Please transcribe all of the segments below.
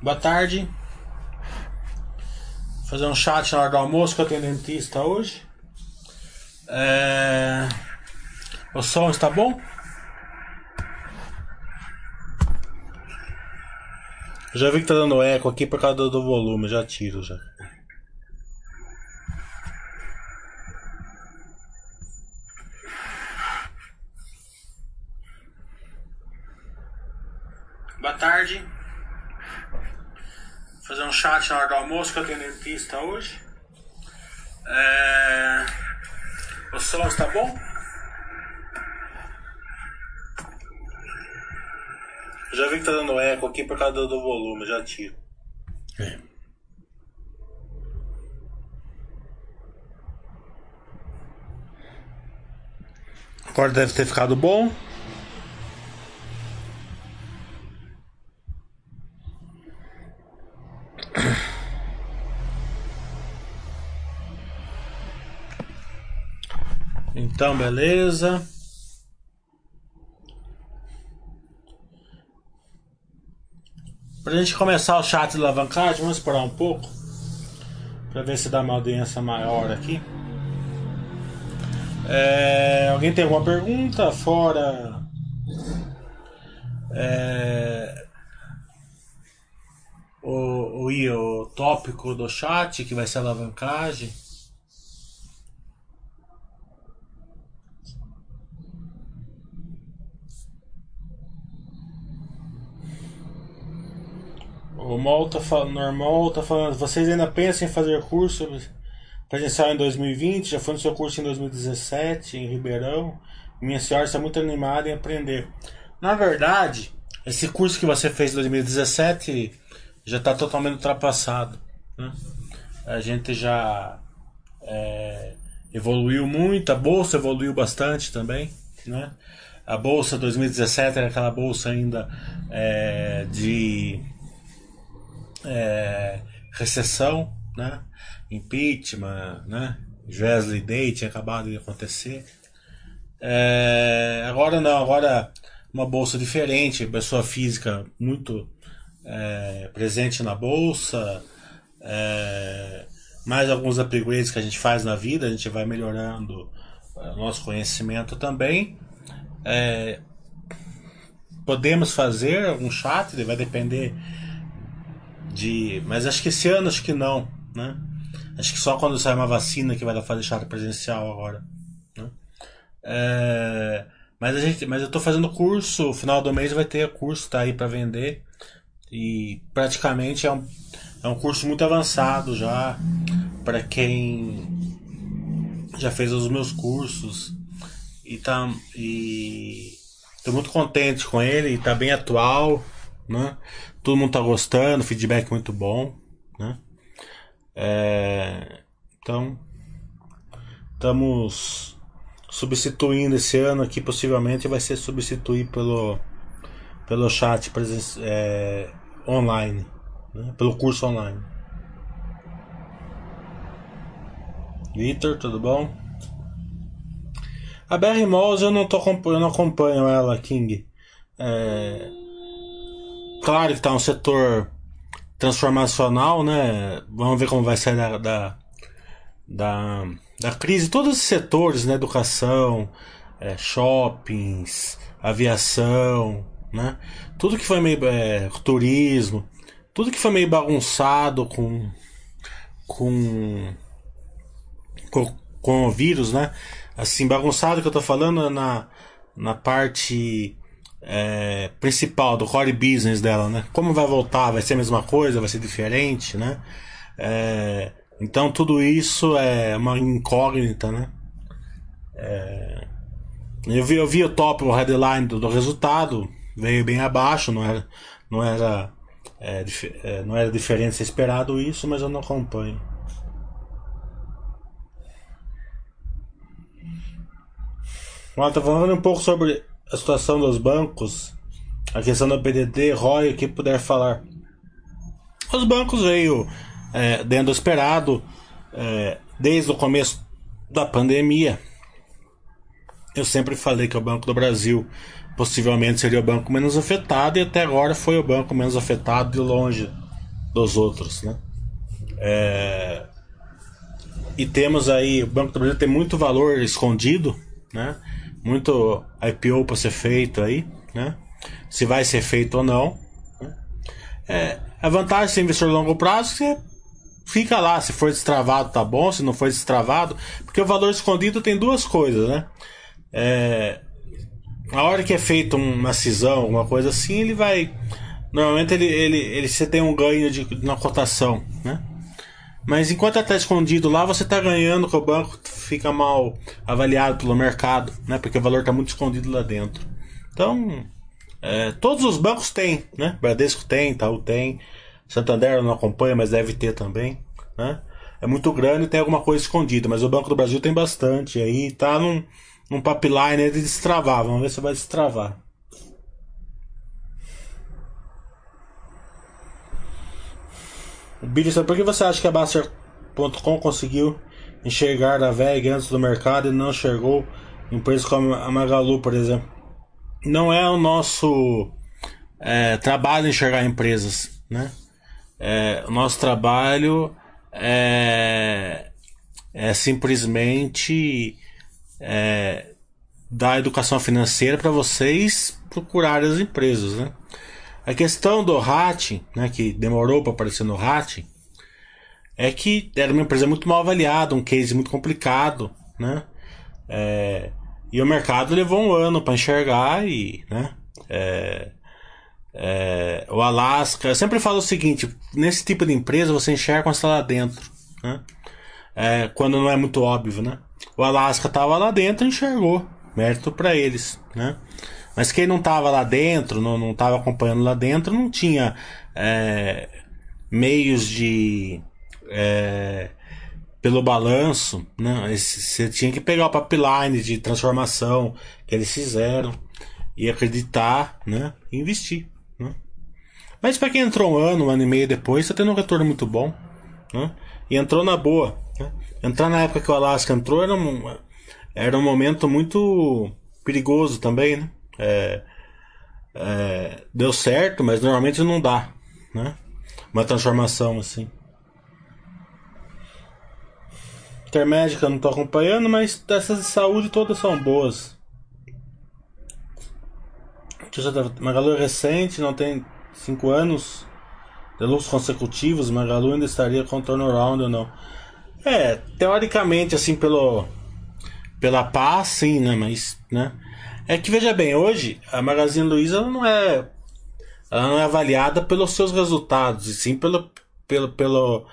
Boa tarde. Vou fazer um chat na hora do almoço que eu tenho dentista hoje. É... O som está bom? Já vi que tá dando eco aqui por causa do volume, já tiro já. Boa tarde. Vou fazer um chat na hora do almoço que eu tenho dentista hoje. É... O som está bom? Já vi que tá dando eco aqui por causa do volume, já tiro. É. Agora deve ter ficado bom. Então, beleza. Pra gente começar o chat de alavancagem, vamos esperar um pouco. Pra ver se dá uma audiência maior aqui. É, alguém tem alguma pergunta? Fora. É, o, o, o tópico do chat, que vai ser alavancagem. O Mol tá falando, normal tá falando, vocês ainda pensam em fazer curso presencial em 2020? Já foi no seu curso em 2017, em Ribeirão. Minha senhora está muito animada em aprender. Na verdade, esse curso que você fez em 2017 já está totalmente ultrapassado. Né? A gente já é, evoluiu muito, a bolsa evoluiu bastante também. Né? A bolsa 2017 era aquela bolsa ainda é, de é, recessão, né? impeachment, né? Wesley Day tinha acabado de acontecer. É, agora não, agora uma bolsa diferente, pessoa física muito é, presente na bolsa, é, mais alguns upgrades que a gente faz na vida, a gente vai melhorando é, o nosso conhecimento também. É, podemos fazer um chat, vai depender de. Mas acho que esse ano acho que não, né? Acho que só quando sair uma vacina que vai dar fazer chat presencial agora. Né? É, mas a gente, mas eu estou fazendo curso, final do mês vai ter curso tá aí para vender e praticamente é um, é um curso muito avançado já para quem já fez os meus cursos e tá e tô muito contente com ele e tá bem atual, né? Todo mundo tá gostando, feedback muito bom, né? É, então, estamos substituindo esse ano aqui, possivelmente vai ser substituir pelo, pelo chat é, online, né? pelo curso online. Vitor, tudo bom? A BR Malls eu não, tô, eu não acompanho ela, King. É, claro que está um setor transformacional, né? Vamos ver como vai sair da, da, da, da crise. Todos os setores, né? Educação, é, shoppings, aviação, né? Tudo que foi meio é, turismo, tudo que foi meio bagunçado com com com, com o vírus, né? Assim, bagunçado que eu tô falando na, na parte é, principal, do core business dela, né? Como vai voltar? Vai ser a mesma coisa? Vai ser diferente, né? É, então tudo isso é uma incógnita, né? É, eu, vi, eu vi o top, o headline do, do resultado, veio bem abaixo, não era, não era, é, é não era diferente esperado isso, mas eu não acompanho. Bom, tá falando um pouco sobre a situação dos bancos, a questão da PDD, ROI, o que puder falar. Os bancos veio é, dentro do esperado é, desde o começo da pandemia. Eu sempre falei que o Banco do Brasil possivelmente seria o banco menos afetado e até agora foi o banco menos afetado de longe dos outros, né? É, e temos aí, o Banco do Brasil tem muito valor escondido, né? Muito IPO para ser feito aí, né? Se vai ser feito ou não. Né? É, a vantagem de investidor a longo prazo é que você fica lá, se for destravado tá bom, se não for destravado, porque o valor escondido tem duas coisas, né? É, a hora que é feita uma cisão, alguma coisa assim, ele vai. Normalmente ele, ele, ele você tem um ganho de, na cotação, né? Mas enquanto está escondido lá, você está ganhando que o banco fica mal avaliado pelo mercado, né? Porque o valor está muito escondido lá dentro. Então, é, todos os bancos têm, né? Bradesco tem, Itaú tem, Santander não acompanha, mas deve ter também, né? É muito grande e tem alguma coisa escondida, mas o Banco do Brasil tem bastante. Aí tá num, num pipeline de destravar. Vamos ver se vai destravar. O Billy, por que você acha que a Baster.com conseguiu enxergar a VEG antes do mercado e não enxergou empresas como a Magalu, por exemplo? Não é o nosso é, trabalho enxergar empresas, né? É, o nosso trabalho é, é simplesmente é, dar educação financeira para vocês procurarem as empresas, né? A questão do RAT, né, que demorou para aparecer no RAT, é que era uma empresa muito mal avaliada, um case muito complicado, né? É, e o mercado levou um ano para enxergar e, né? É, é, o Alasca, eu sempre falo o seguinte: nesse tipo de empresa você enxerga quando está lá dentro, né? É, quando não é muito óbvio, né? O Alasca estava lá dentro e enxergou, mérito para eles, né? Mas quem não estava lá dentro, não, não tava acompanhando lá dentro, não tinha é, meios de. É, pelo balanço, né? Você tinha que pegar o pipeline de transformação que eles fizeram e acreditar, né? E investir. Mas para quem entrou um ano, um ano e meio depois, está tendo um retorno muito bom. Né? E entrou na boa. Né? Entrar na época que o Alaska entrou era um, era um momento muito perigoso também, né? É, é, deu certo, mas normalmente não dá, né? Uma transformação assim. Intermédica não estou acompanhando, mas essas de saúde todas são boas. Magalu é recente, não tem cinco anos de lucros consecutivos, Magalu ainda estaria com turnaround ou não? É, teoricamente, assim, pelo pela paz, sim, né? Mas, né? É que veja bem, hoje a Magazine Luiza não é ela não é avaliada pelos seus resultados, e sim pelo, pelo, pelo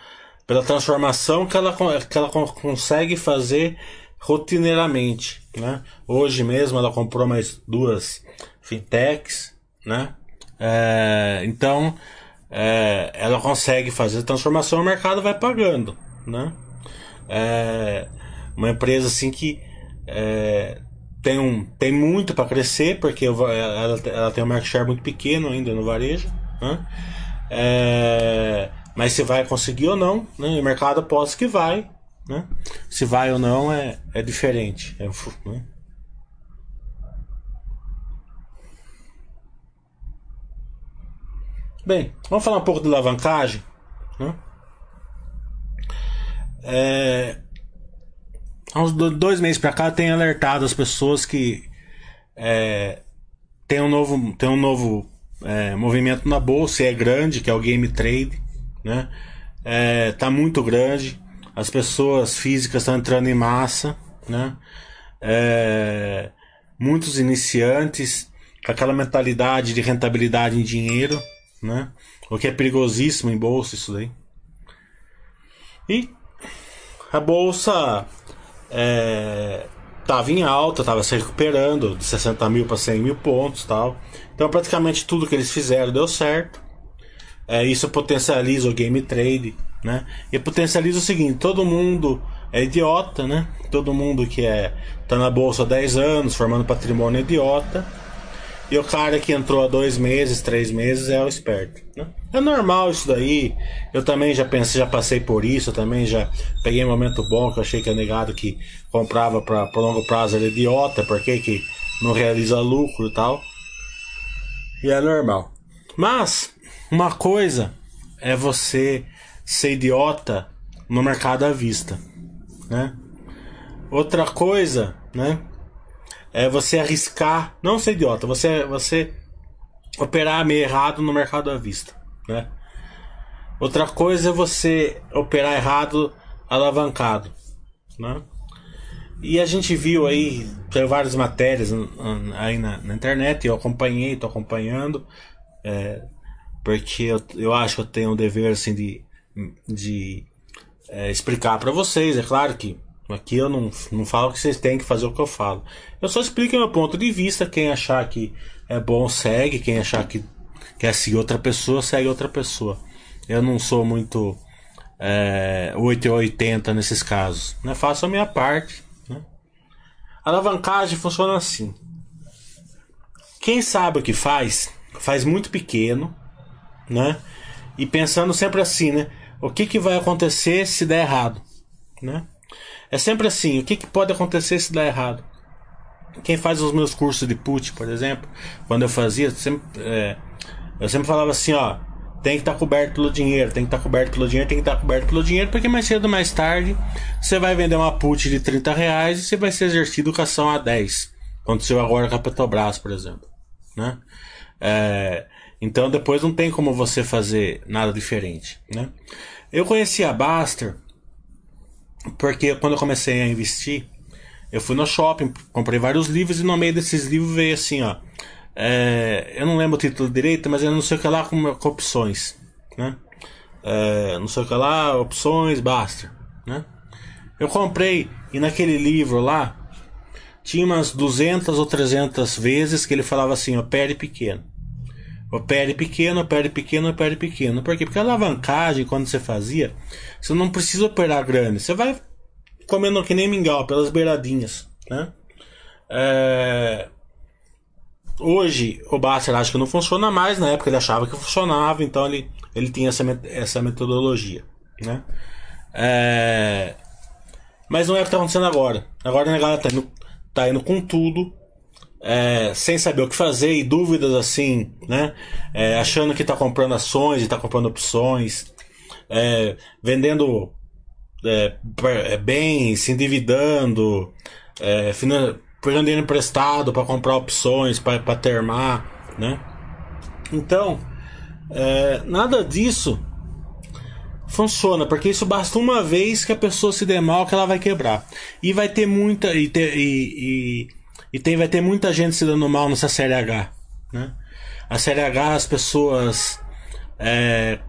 pela transformação que ela, que ela consegue fazer rotineiramente, né? Hoje mesmo ela comprou mais duas fintechs, né? É, então, é, ela consegue fazer transformação, o mercado vai pagando, né? É, uma empresa assim que é, tem, um, tem muito para crescer, porque ela, ela tem um market share muito pequeno ainda no varejo, né? É, mas se vai conseguir ou não, né? o mercado aposta que vai, né? Se vai ou não é, é diferente. É, né? Bem, vamos falar um pouco de alavancagem. Né? É, há uns dois meses para cá, tem alertado as pessoas que é, tem um novo, tem um novo é, movimento na bolsa, é grande, que é o game trade, né? É, tá muito grande, as pessoas físicas estão entrando em massa, né? É, muitos iniciantes com aquela mentalidade de rentabilidade em dinheiro, né? O que é perigosíssimo em bolsa isso daí. E a bolsa é, em alta, estava se recuperando de 60 mil para 100 mil pontos tal. Então praticamente tudo que eles fizeram deu certo. É, isso potencializa o game trade, né? E potencializa o seguinte, todo mundo é idiota, né? Todo mundo que é tá na bolsa há 10 anos, formando patrimônio é idiota e o cara que entrou há dois meses, três meses é o esperto. Né? É normal isso daí. Eu também já pensei, já passei por isso. Eu também já peguei um momento bom que eu achei que é negado que comprava para longo prazo era idiota, porque que não realiza lucro e tal. E é normal. Mas, uma coisa é você ser idiota no mercado à vista, né? Outra coisa, né? É você arriscar, não ser idiota, você você operar meio errado no mercado à vista, né? Outra coisa é você operar errado alavancado, né? E a gente viu aí, tem várias matérias aí na, na internet, eu acompanhei, tô acompanhando, é, porque eu, eu acho que eu tenho o dever assim de, de é, explicar para vocês. É claro que aqui eu não, não falo que vocês têm que fazer o que eu falo. Eu só explico meu ponto de vista. Quem achar que é bom, segue. Quem achar que quer seguir outra pessoa, segue outra pessoa. Eu não sou muito é, 8 ou 80 nesses casos. Né? Faço a minha parte. Né? A alavancagem funciona assim. Quem sabe o que faz, faz muito pequeno, né? E pensando sempre assim, né? O que, que vai acontecer se der errado, né? É sempre assim, o que, que pode acontecer se der errado? Quem faz os meus cursos de put, por exemplo, quando eu fazia, sempre, é, eu sempre falava assim, ó, tem que estar tá coberto pelo dinheiro, tem que estar tá coberto pelo dinheiro, tem que estar tá coberto pelo dinheiro, porque mais cedo ou mais tarde você vai vender uma put de 30 reais e você vai ser exercido educação a 10. Aconteceu agora com a Petrobras, por exemplo. Né? É, então depois não tem como você fazer nada diferente. Né? Eu conheci a Baster porque quando eu comecei a investir, eu fui no shopping, comprei vários livros e no meio desses livros veio assim, ó. É, eu não lembro o título direito, mas eu não sei o que lá com, com opções, né? É, não sei o que lá, opções, basta, né? Eu comprei e naquele livro lá tinha umas 200 ou 300 vezes que ele falava assim, opere pequeno. Opere pequeno, opere pequeno, opere pequeno. Por quê? Porque a alavancagem, quando você fazia, você não precisa operar grande. Você vai comendo que nem mingau, pelas beiradinhas, né? É... Hoje o Basser acha que não funciona mais, na época ele achava que funcionava, então ele, ele tinha essa, essa metodologia, né? É... Mas não é o que está acontecendo agora. Agora a negada tá indo, tá indo com tudo, é, sem saber o que fazer e dúvidas assim, né? É, achando que está comprando ações e está comprando opções, é, vendendo é, é, bem, se endividando, é, pegando dinheiro emprestado para comprar opções, para termar, né? Então, nada disso funciona, porque isso basta uma vez que a pessoa se der mal que ela vai quebrar. E vai ter muita. E, ter, e, e, e tem, vai ter muita gente se dando mal nessa série H. Né? A série H as pessoas é,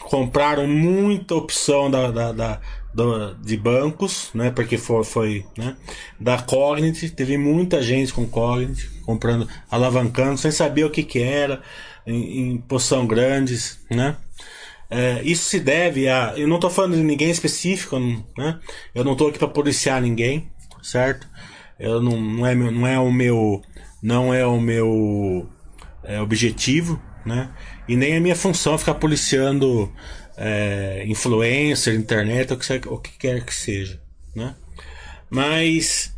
compraram muita opção da, da, da do, de bancos, né? Porque foi, foi né? da Cognite, teve muita gente com Cognite comprando, alavancando, sem saber o que, que era, em, em posição grandes, né? É, isso se deve a. Eu não estou falando de ninguém específico, né? Eu não estou aqui para policiar ninguém, certo? Eu não, não, é, meu, não é o meu. Não é o meu é, objetivo, né? E nem a minha função é ficar policiando é, influencer, internet, o que, o que quer que seja, né? Mas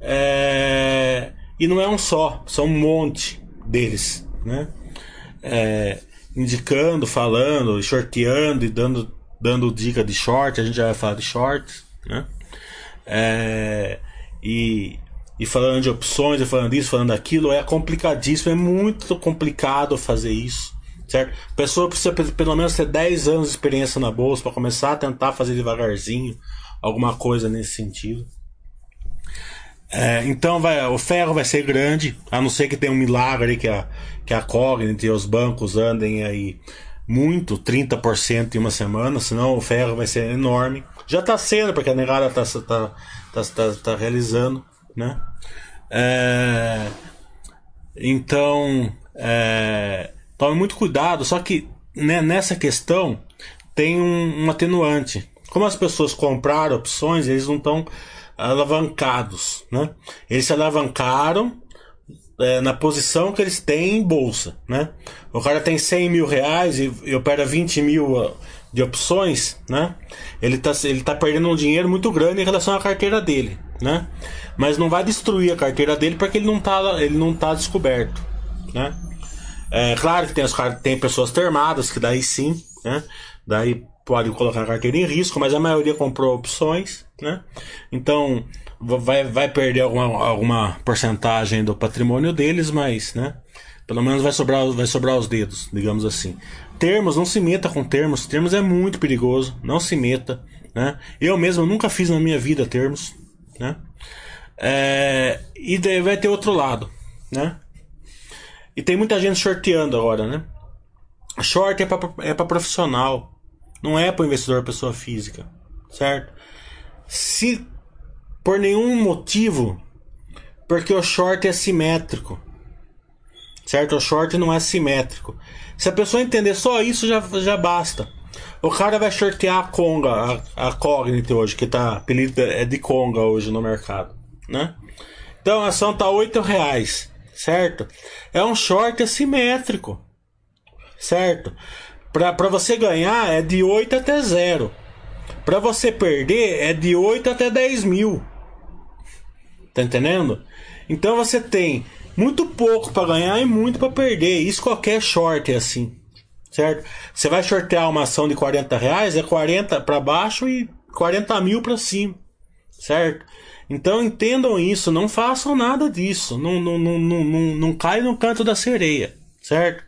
é, e não é um só, são um monte deles, né? É, indicando, falando, shorteando e dando, dando dica de short, a gente já vai falar de shorts, né? É, e, e falando de opções, e falando disso, falando daquilo, é complicadíssimo, é muito complicado fazer isso certo? A pessoa precisa pelo menos ter 10 anos de experiência na bolsa para começar a tentar fazer devagarzinho alguma coisa nesse sentido. É, então vai, o ferro vai ser grande, a não ser que tenha um milagre que a, que a Cognite e os bancos andem aí muito, 30% em uma semana, senão o ferro vai ser enorme. Já está sendo, porque a negada está tá, tá, tá, tá, realizando, né? É, então, é, Tome muito cuidado, só que né, nessa questão tem um, um atenuante. Como as pessoas compraram opções, eles não estão alavancados, né? Eles se alavancaram é, na posição que eles têm em bolsa, né? O cara tem 100 mil reais e, e opera 20 mil de opções, né? Ele está ele tá perdendo um dinheiro muito grande em relação à carteira dele, né? Mas não vai destruir a carteira dele porque ele não está ele não tá descoberto, né? É claro que tem, os, tem pessoas termadas, que daí sim, né? Daí pode colocar a carteira em risco, mas a maioria comprou opções, né? Então vai, vai perder alguma, alguma porcentagem do patrimônio deles, mas, né? Pelo menos vai sobrar, vai sobrar os dedos, digamos assim. Termos, não se meta com termos. Termos é muito perigoso, não se meta, né? Eu mesmo nunca fiz na minha vida termos, né? É, e daí vai ter outro lado, né? E tem muita gente shorteando agora, né? Short é para é profissional, não é para investidor pessoa física, certo? Se por nenhum motivo, porque o short é simétrico, certo? O short não é simétrico. Se a pessoa entender só isso, já, já basta. O cara vai shortear a Conga, a, a Cognite hoje, que tá apelido é de Conga hoje no mercado, né? Então a ação tá 8 reais certo? É um short assimétrico, certo? Para você ganhar é de 8 até 0. Para você perder é de 8 até 10 mil. Tá entendendo? Então você tem muito pouco para ganhar e muito para perder. Isso qualquer short é assim, certo? Você vai shortear uma ação de 40 reais, é 40 para baixo e 40 mil para cima, certo? Então entendam isso, não façam nada disso, não, não, não, não, não, não cai no canto da sereia, certo?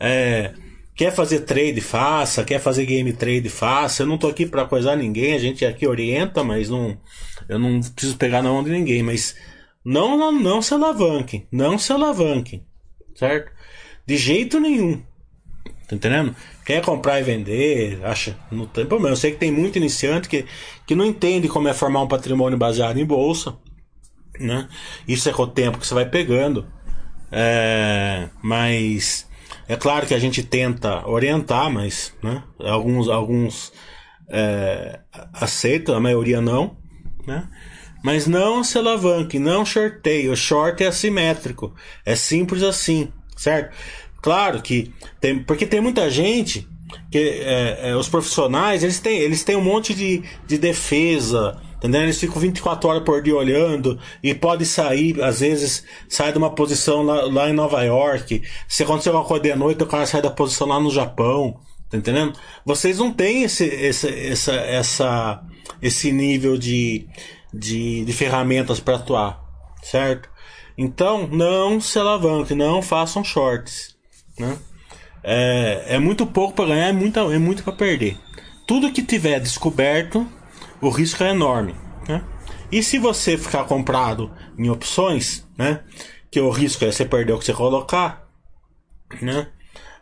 É, quer fazer trade, faça, quer fazer game trade, faça. Eu não tô aqui para coisar ninguém, a gente aqui orienta, mas não, eu não preciso pegar na mão de ninguém, mas não, não, não se alavanquem, não se alavanquem, certo? De jeito nenhum. Tá entendendo? Quer comprar e vender, acha. Não tem problema. Eu sei que tem muito iniciante que, que não entende como é formar um patrimônio baseado em bolsa. Né? Isso é com o tempo que você vai pegando. É, mas é claro que a gente tenta orientar, mas né? alguns, alguns é, aceitam, a maioria não. Né? Mas não se alavanque, não shorteie. O short é assimétrico. É simples assim, certo? Claro que tem, porque tem muita gente que é, é, os profissionais eles têm, eles têm um monte de, de defesa, entendeu? Eles ficam 24 horas por dia olhando e pode sair, às vezes, sai de uma posição lá, lá em Nova York. Se acontecer uma coisa de noite, o cara sai da posição lá no Japão, tá entendendo? Vocês não têm esse, esse, essa, essa, esse nível de, de, de ferramentas para atuar, certo? Então, não se alavanque, não façam shorts. Né? É, é muito pouco para ganhar, é muito, é muito para perder. Tudo que tiver descoberto, o risco é enorme. Né? E se você ficar comprado em opções, né? que o risco é você perder o que você colocar, né?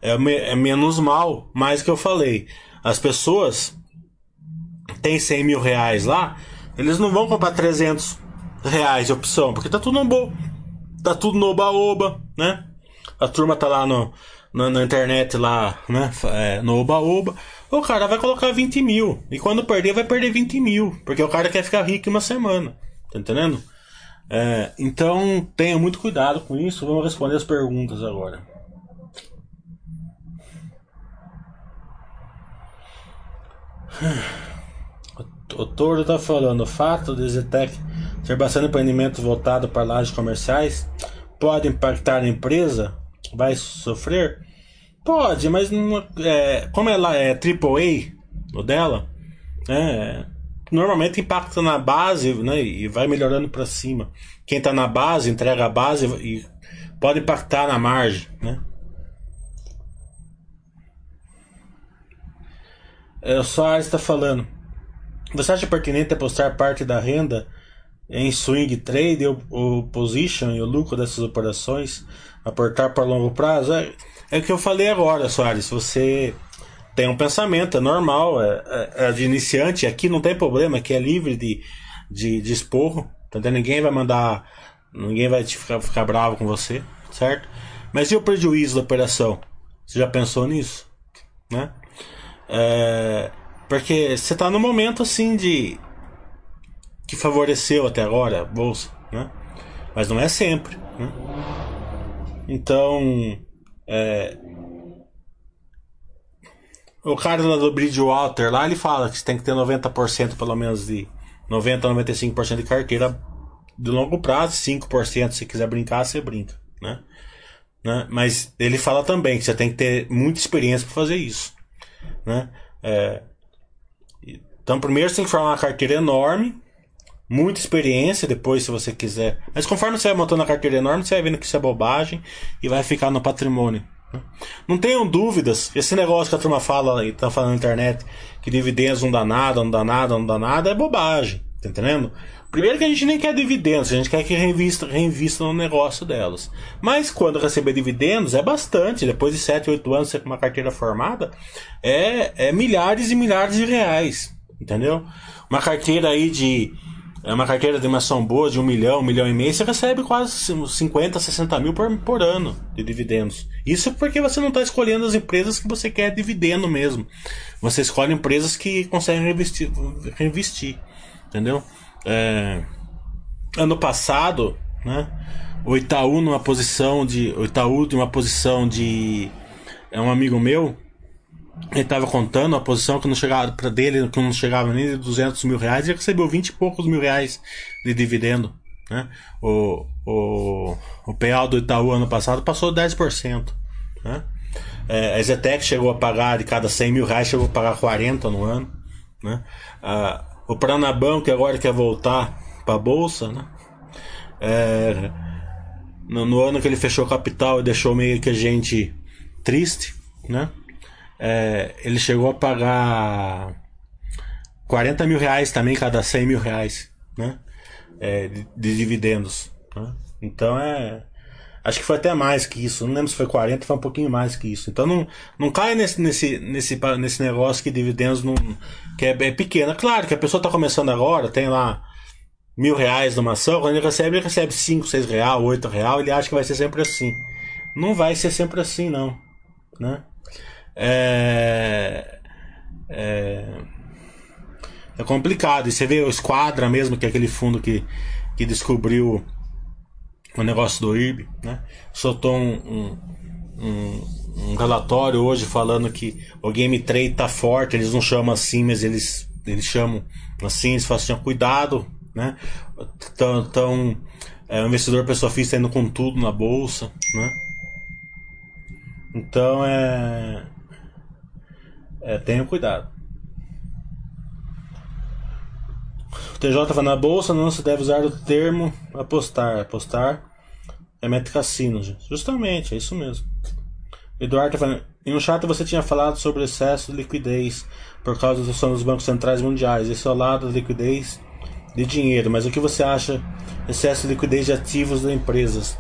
é, me, é menos mal, mais que eu falei. As pessoas têm 100 mil reais lá, eles não vão comprar 300 reais de opção, porque tá tudo no bo, tá tudo no oba-oba, né? A turma tá lá no, na, na internet, lá, né? É, no Oba-Oba. O cara vai colocar 20 mil. E quando perder, vai perder 20 mil. Porque o cara quer ficar rico em uma semana. Tá entendendo? É, então tenha muito cuidado com isso. Vamos responder as perguntas agora. O, o Toro tá falando, o fato de Zetec ser bastante empreendimento voltado para lajes comerciais pode impactar a empresa? Vai sofrer? Pode, mas não, é, como ela é AAA, o dela, né, normalmente impacta na base né, e vai melhorando para cima. Quem está na base entrega a base e pode impactar na margem. Né? É, o Soares está falando. Você acha pertinente apostar parte da renda em swing trade, o, o position e o lucro dessas operações? Aportar para longo prazo. É, é o que eu falei agora, Soares. Você tem um pensamento, é normal, é, é, é de iniciante. Aqui não tem problema, aqui é livre de, de, de esporro. Entendeu? Ninguém vai mandar. Ninguém vai ficar, ficar bravo com você, certo? Mas e o prejuízo da operação? Você já pensou nisso? Né? É, porque você está no momento assim de. que favoreceu até agora a bolsa, né? Mas não é sempre. Né? Então, é, o cara lá do Bridgewater lá, ele fala que você tem que ter 90% pelo menos de 90 a 95% de carteira de longo prazo, 5% se quiser brincar, você brinca, né? Né? Mas ele fala também que você tem que ter muita experiência para fazer isso. Né? É, então, primeiro você tem que formar uma carteira enorme, muita experiência, depois, se você quiser. Mas conforme você vai montando a carteira enorme, você vai vendo que isso é bobagem e vai ficar no patrimônio. Né? Não tenham dúvidas, esse negócio que a turma fala e tá falando na internet, que dividendos não dá nada, não dá nada, não dá nada, é bobagem. Tá entendendo? Primeiro que a gente nem quer dividendos, a gente quer que reinvista, reinvista no negócio delas. Mas quando receber dividendos, é bastante. Depois de 7, 8 anos, você com uma carteira formada, é, é milhares e milhares de reais. Entendeu? Uma carteira aí de. É uma carteira de maçã boa de um milhão, um milhão e meio, você recebe quase 50, 60 mil por, por ano de dividendos. Isso porque você não está escolhendo as empresas que você quer dividendo mesmo. Você escolhe empresas que conseguem reinvestir. reinvestir entendeu? É, ano passado, né? O Itaú numa posição de. O Itaú de uma posição de. É um amigo meu. Ele estava contando a posição que não chegava para dele, que não chegava nem de 200 mil reais, e recebeu 20 e poucos mil reais de dividendo. Né? O, o, o PEAL do Itaú ano passado passou 10%. Né? É, a Zetec chegou a pagar, de cada 100 mil reais, chegou a pagar 40 no ano. Né? Ah, o Pranabanco que agora quer voltar para a bolsa, né? É, no, no, ano que ele fechou capital e deixou meio que a gente triste, né? É, ele chegou a pagar 40 mil reais também cada 100 mil reais, né? É, de, de, dividendos. Né? Então é Acho que foi até mais que isso. Não lembro se foi 40, foi um pouquinho mais que isso. Então não, não cai nesse, nesse, nesse, nesse negócio que dividendos não, que é, é pequeno. Claro que a pessoa está começando agora, tem lá mil reais numa ação, quando ele recebe, ele recebe 5, 6 real, 8 real, ele acha que vai ser sempre assim. Não vai ser sempre assim, não. Né? É, é, é complicado. E você vê o Esquadra mesmo, que é aquele fundo que, que descobriu o negócio do IRB, né? Soltou um, um, um, um, relatório hoje falando que o game trade tá forte, eles não chamam assim, mas eles, eles chamam assim, eles falam assim, cuidado, né? Então, então é, o investidor pessoa física tá indo com tudo na bolsa, né? Então é, é tenham cuidado. TJ vai na bolsa, não se deve usar o termo apostar. Apostar é meta cassino, gente. Justamente, é isso mesmo. Eduardo tá falando. Em um chat você tinha falado sobre excesso de liquidez por causa da ação dos bancos centrais mundiais. Esse é o lado da liquidez de dinheiro. Mas o que você acha excesso de liquidez de ativos das empresas?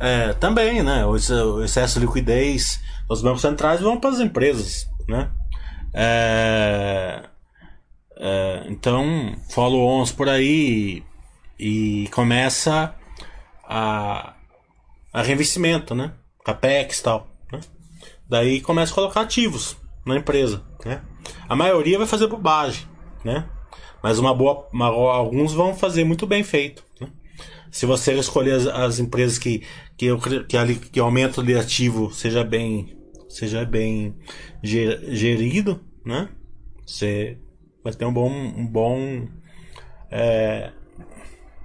É, também, né? O excesso de liquidez dos bancos centrais vão para as empresas, né? É, é, então, follow-ons por aí e, e começa a, a reinvestimento, né? Capex e tal. Né? Daí começa a colocar ativos na empresa, né? A maioria vai fazer bobagem, né? Mas uma boa, uma, alguns vão fazer muito bem feito. Né? Se você escolher as, as empresas que que, que, que o aumento de ativo seja bem seja bem gerido, né? Você vai ter um bom, um bom é,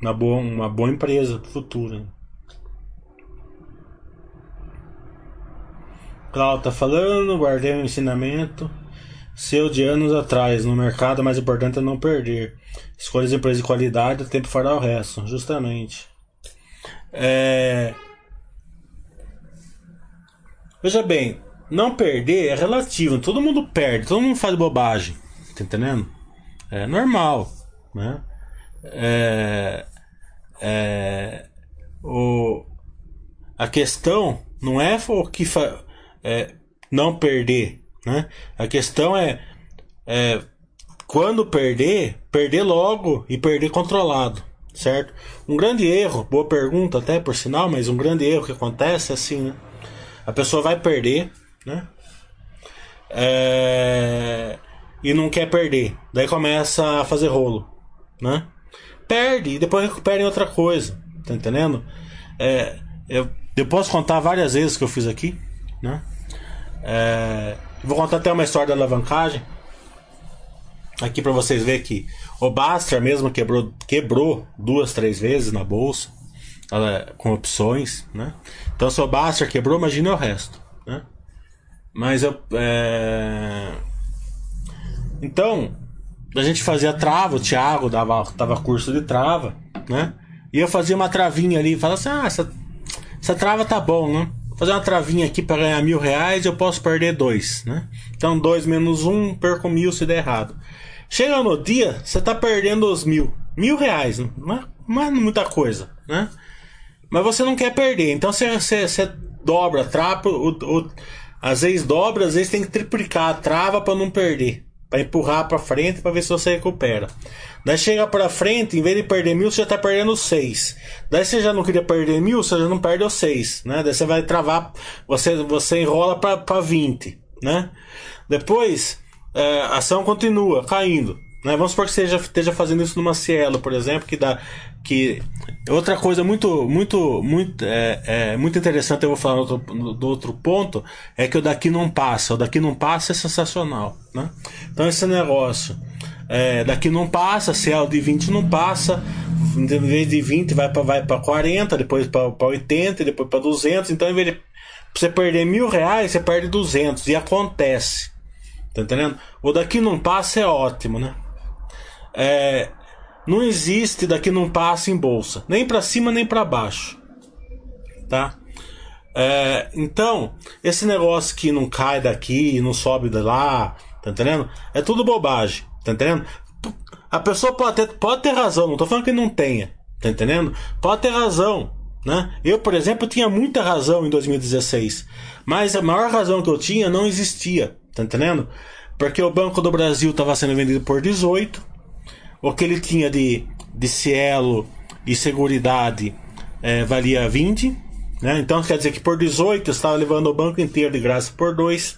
uma, boa, uma boa empresa pro futuro. Cláudio tá falando, guardei um ensinamento seu de anos atrás no mercado, mais importante é não perder. Escolha as empresas de qualidade, o tempo fará o resto, justamente. É... Veja bem, não perder é relativo, todo mundo perde, todo mundo faz bobagem. Tá entendendo? É normal, né? É, é, o, a questão não é o que fa, é, não perder, né? A questão é, é quando perder, perder logo e perder controlado, certo? Um grande erro, boa pergunta até por sinal, mas um grande erro que acontece é assim, né? A pessoa vai perder, né? É, e não quer perder. Daí começa a fazer rolo, né? Perde e depois recupera em outra coisa, tá entendendo? É, eu, eu posso contar várias vezes que eu fiz aqui, né? É, vou contar até uma história da alavancagem aqui para vocês verem que o Bastra mesmo quebrou, quebrou duas, três vezes na bolsa, com opções, né? Então se o Baster quebrou, imagina o resto, né? Mas eu, é... então a gente fazia trava, o Thiago dava, dava curso de trava, né? E eu fazia uma travinha ali, falava assim, ah, essa, essa trava tá bom, né? Vou fazer uma travinha aqui para ganhar mil reais, eu posso perder dois, né? Então dois menos um, perco mil se der errado. Chega no dia, você tá perdendo os mil. Mil reais, não é, não é muita coisa, né? Mas você não quer perder, então você, você, você dobra, trapa, o, o, às vezes dobra, às vezes tem que triplicar a trava para não perder. Para empurrar para frente para ver se você recupera. Daí chega para frente, em vez de perder mil, você já tá perdendo seis. Daí você já não queria perder mil, você já não perde os seis, né? Daí você vai travar, você, você enrola para 20, né? Depois, é, a ação continua caindo. Né? Vamos supor que você esteja fazendo isso numa Cielo, por exemplo, que dá. Que... Outra coisa muito, muito, muito, é, é, muito interessante, eu vou falar do outro, do outro ponto, é que o daqui não passa. O daqui não passa é sensacional. Né? Então esse negócio. É, daqui não passa, Cielo de 20 não passa, em vez de 20 vai para vai 40, depois para 80, depois para 200. Então, em vez de você perder mil reais, você perde 200. E acontece. Tá entendendo? O daqui não passa é ótimo, né? É, não existe daqui não passa em bolsa, nem para cima nem para baixo, tá? É, então, esse negócio que não cai daqui, não sobe de lá, tá entendendo? É tudo bobagem, tá entendendo? A pessoa pode ter, pode ter razão, não tô falando que não tenha, tá entendendo? Pode ter razão, né? Eu, por exemplo, tinha muita razão em 2016, mas a maior razão que eu tinha não existia, tá entendendo? Porque o Banco do Brasil estava sendo vendido por 18, o que ele tinha de, de cielo e seguridade é, valia 20. Né? Então quer dizer que por 18 estava levando o banco inteiro de graça por 2.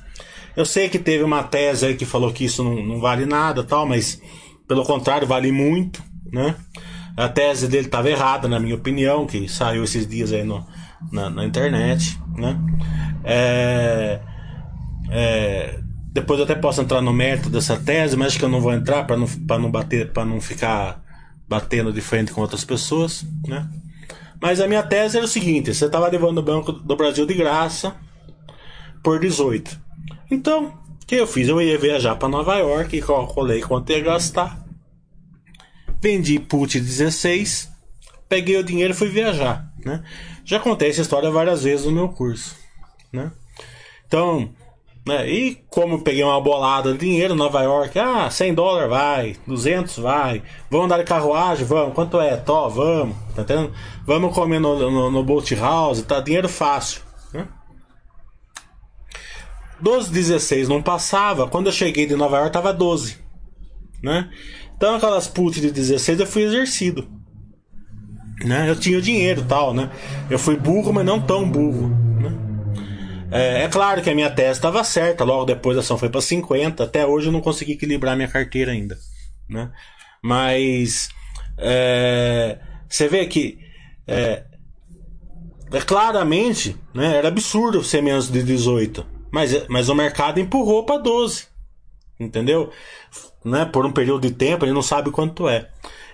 Eu sei que teve uma tese aí que falou que isso não, não vale nada, tal, mas pelo contrário, vale muito. Né? A tese dele estava errada, na minha opinião, que saiu esses dias aí no, na, na internet. Né? É, é, depois eu até posso entrar no mérito dessa tese, mas acho que eu não vou entrar para não, não bater, para não ficar batendo de frente com outras pessoas, né? Mas a minha tese era o seguinte: você estava levando o Banco do Brasil de graça por 18. Então, o que eu fiz? Eu ia viajar para Nova York e calculei quanto ia gastar. Vendi put 16, peguei o dinheiro e fui viajar, né? Já contei essa história várias vezes no meu curso, né? Então, né? E como peguei uma bolada de dinheiro em Nova York, ah, 100 dólares vai, 200 vai, vamos andar de carruagem, vamos, quanto é? Tó, vamos, tá entendendo? Vamos comer no, no, no Boat House, tá? Dinheiro fácil. Né? Dos 16 não passava, quando eu cheguei de Nova York tava 12. Né? Então aquelas putas de 16 eu fui exercido. Né? Eu tinha dinheiro tal, né? Eu fui burro, mas não tão burro. É, é, claro que a minha tese estava certa, logo depois a ação foi para 50, até hoje eu não consegui equilibrar minha carteira ainda. Né? Mas é, você vê que é, é, claramente né, era absurdo ser menos de 18, mas, mas o mercado empurrou para 12, entendeu? Né, por um período de tempo, ele não sabe quanto é.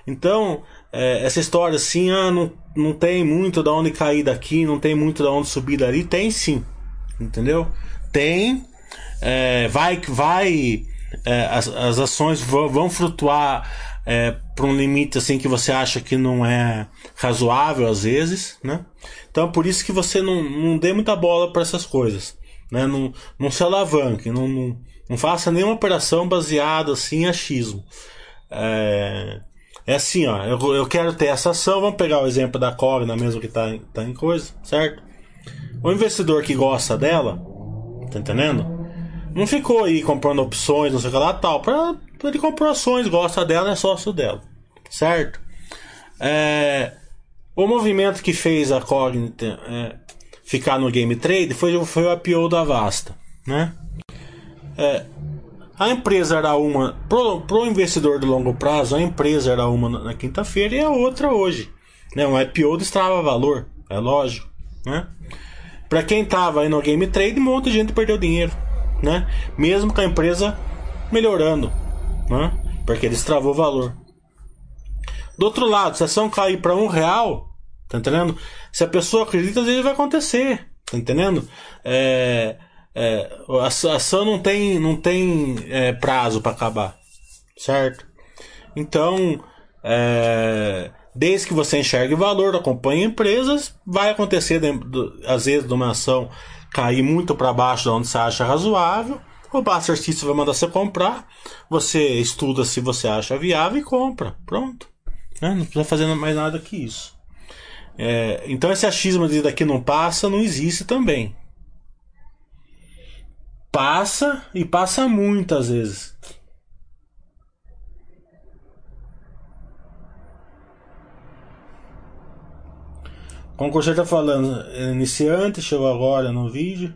Então, é, essa história assim, ah, não, não tem muito da onde cair daqui, não tem muito da onde subir dali, tem sim entendeu? Tem, é, vai, vai, é, as, as ações vão, vão flutuar é, para um limite assim que você acha que não é razoável às vezes, né? Então por isso que você não, não dê muita bola para essas coisas, né? Não, não se alavanque, não, não, não faça nenhuma operação baseada assim em achismo. É, é assim, ó, eu, eu quero ter essa ação, vamos pegar o exemplo da Cogna mesmo que está tá em coisa, certo? O investidor que gosta dela, tá entendendo? Não ficou aí comprando opções, não sei o que lá tal. Pra, ele comprou ações, gosta dela, é sócio dela. Certo? É, o movimento que fez a Cognita é, ficar no game trade foi, foi o IPO da Vasta. Né? É, a empresa era uma. Pro investidor de longo prazo, a empresa era uma na, na quinta-feira e a outra hoje. Né? Um IPO destrava valor, é lógico. Né? Para quem tava aí no game trade, um monte de gente perdeu dinheiro, né? Mesmo com a empresa melhorando, né? Porque eles travou o valor. Do outro lado, se a ação cair para um real, Tá entendendo? Se a pessoa acredita, às vezes vai acontecer. Tá entendendo? É, é, a ação não tem, não tem é, prazo para acabar. Certo? Então, é, desde que você enxergue valor, acompanhe empresas, vai acontecer, às vezes, de uma ação cair muito para baixo de onde você acha razoável. O Buster System vai mandar você comprar. Você estuda se você acha viável e compra. Pronto. É, não precisa fazer mais nada que isso. É, então esse achismo de daqui não passa não existe também. Passa e passa muitas vezes. Como o está falando, é iniciante, chegou agora no vídeo.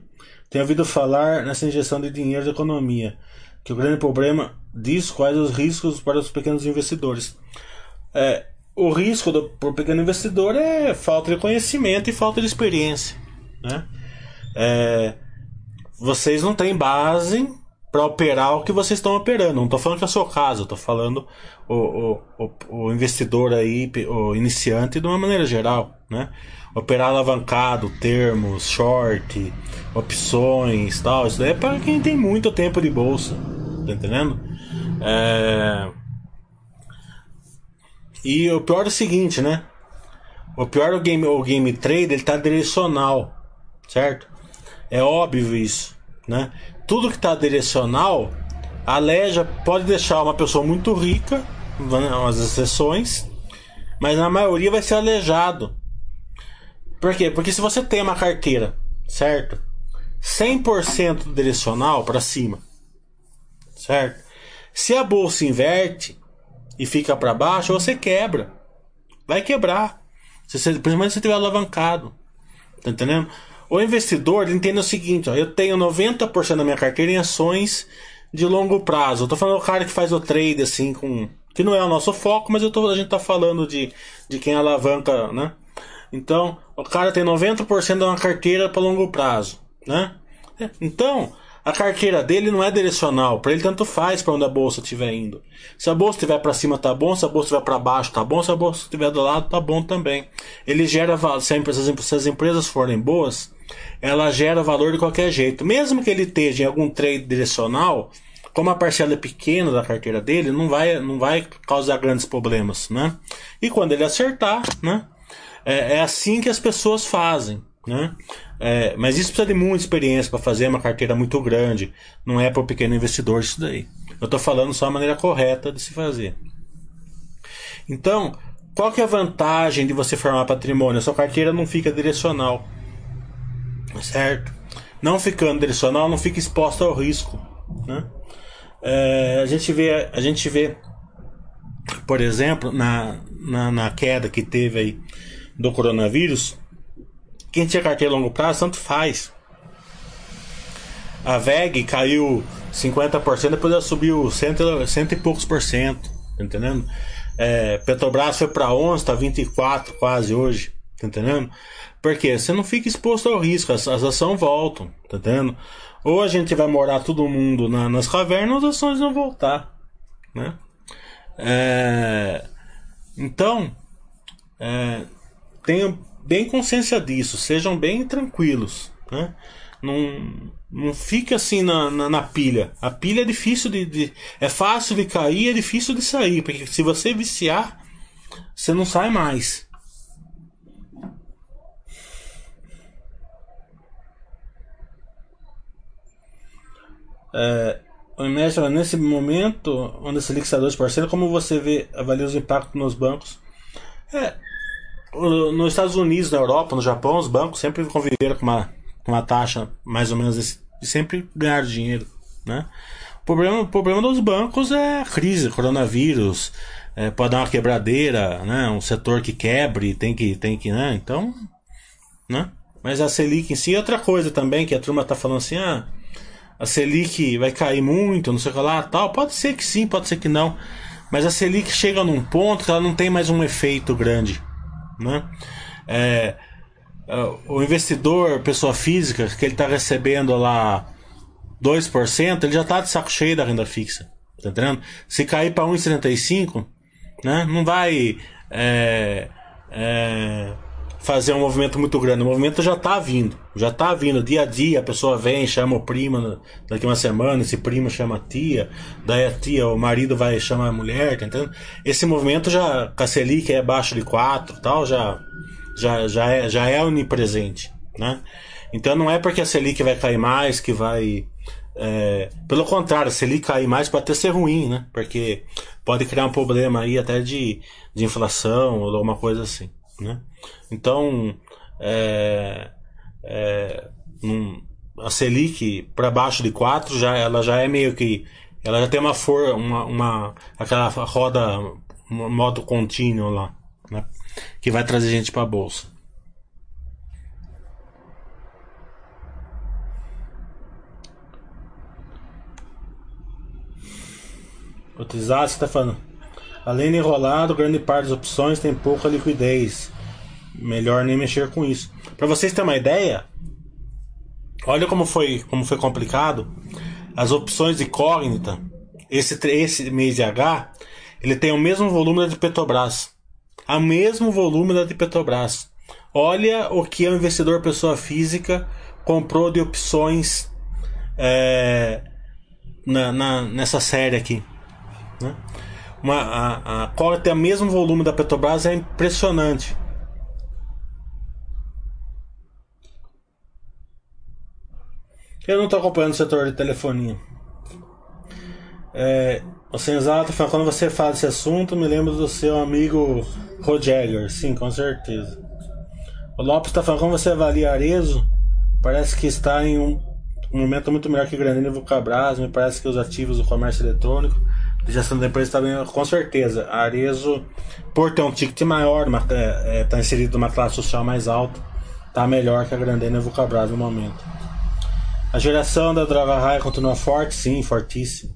Tenho ouvido falar nessa injeção de dinheiro da economia, que o grande problema diz quais os riscos para os pequenos investidores. É, o risco do pro pequeno investidor é falta de conhecimento e falta de experiência, né? É, vocês não têm base para operar o que vocês estão operando. Não estou falando que é o seu caso, estou falando o, o, o, investidor aí, o iniciante de uma maneira geral, né? Operar alavancado, termos, short, opções, tal. Isso daí é para quem tem muito tempo de bolsa, tá entendendo? É... E o pior é o seguinte, né? O pior é o game, o game trade, ele tá direcional, certo? É óbvio isso, né? Tudo que tá direcional, aleja, pode deixar uma pessoa muito rica, umas exceções, mas na maioria vai ser aleijado. Por quê? Porque se você tem uma carteira, certo? 100% direcional para cima, certo? Se a bolsa inverte e fica para baixo, você quebra. Vai quebrar. Se você, principalmente se você estiver alavancado. Tá entendendo? O investidor entende o seguinte: ó, eu tenho 90% da minha carteira em ações de longo prazo. Eu tô falando do cara que faz o trade assim com. Que não é o nosso foco, mas eu tô, a gente tá falando de, de quem alavanca, né? Então, o cara tem 90% de uma carteira para longo prazo, né? Então, a carteira dele não é direcional, para ele tanto faz para onde a bolsa estiver indo. Se a bolsa estiver para cima tá bom, se a bolsa estiver para baixo tá bom, se a bolsa estiver do lado tá bom também. Ele gera se, se as empresas forem boas, ela gera valor de qualquer jeito. Mesmo que ele esteja em algum trade direcional, como a parcela é pequena da carteira dele, não vai, não vai causar grandes problemas, né? E quando ele acertar, né? É, é assim que as pessoas fazem, né? É, mas isso precisa de muita experiência para fazer uma carteira muito grande. Não é para o pequeno investidor isso daí. Eu estou falando só a maneira correta de se fazer. Então, qual que é a vantagem de você formar patrimônio? A sua carteira não fica direcional, certo? Não ficando direcional, não fica exposta ao risco, né? É, a gente vê, a gente vê, por exemplo, na, na, na queda que teve aí do coronavírus, quem tinha carteira a longo prazo, tanto faz. A VEG caiu 50%, depois ela subiu cento, cento e poucos por cento. Tá entendendo? É, Petrobras foi para 11, tá 24 quase hoje. Tá entendendo? Porque você não fica exposto ao risco, as, as ações voltam. Tá entendendo? Ou a gente vai morar todo mundo na, nas cavernas, as ações vão voltar. Né? É, então, é, tenham bem consciência disso, sejam bem tranquilos, né? Não, não fique assim na, na, na, pilha. A pilha é difícil de, de, É fácil de cair, é difícil de sair. Porque se você viciar, você não sai mais. É, mestre, nesse momento, onde esse liquidador de parceiro, como você vê, avalia os impactos nos bancos? É, nos Estados Unidos, na Europa, no Japão, os bancos sempre conviveram com uma, com uma taxa mais ou menos de sempre ganhar dinheiro, né? O problema, o problema dos bancos é a crise, coronavírus, é, pode dar uma quebradeira, né? Um setor que quebre, tem que, tem que, né? Então, né? Mas a Selic em si é outra coisa também, que a turma tá falando assim, ah, a Selic vai cair muito, não sei o que lá, tal. Pode ser que sim, pode ser que não. Mas a Selic chega num ponto que ela não tem mais um efeito grande. Né? É, é o investidor, pessoa física, que ele está recebendo lá 2%, ele já está de saco cheio da renda fixa. Tá entendendo? Se cair para 1,75, né, não vai é, é, fazer um movimento muito grande. O movimento já está vindo. Já está vindo. Dia a dia a pessoa vem, chama o primo daqui uma semana, esse primo chama a tia, daí a tia, o marido vai chamar a mulher, tá entendendo? Esse movimento já, com a é abaixo de 4 tal, já, já, já, é, já é onipresente, né? Então não é porque a Selic vai cair mais que vai. É, pelo contrário, a Selic cair mais pode até ser ruim, né? Porque pode criar um problema aí até de, de inflação ou alguma coisa assim, né? Então, é, é, um, a Selic para baixo de 4 já, ela já é meio que. Ela já tem uma for, uma, uma aquela roda modo contínuo lá, né? Que vai trazer gente para a bolsa. Utilizar, você está falando. Além de enrolado, grande parte das opções tem pouca liquidez. Melhor nem mexer com isso. Para vocês terem uma ideia, olha como foi, como foi complicado. As opções de incógnita, esse, esse mês de H, ele tem o mesmo volume da de Petrobras. O mesmo volume da de Petrobras. Olha o que o investidor pessoa física comprou de opções é, na, na, nessa série aqui. Né? Uma, a, a Cora tem o mesmo volume da Petrobras, é impressionante. Eu não estou acompanhando o setor de telefonia. É, o Sensato fala, quando você fala desse assunto, me lembro do seu amigo Roger. Sim, com certeza. O Lopes está falando, como você avalia Arezo? Parece que está em um, um momento muito melhor que Granina e Vulcabras. Me parece que os ativos do comércio eletrônico gestão da empresa está bem, com certeza. A Arezo, por ter um ticket maior, está é, é, tá inserido numa classe social mais alta, está melhor que a Grandena e a Vulcabras no momento. A geração da droga raia continua forte? Sim, fortíssimo.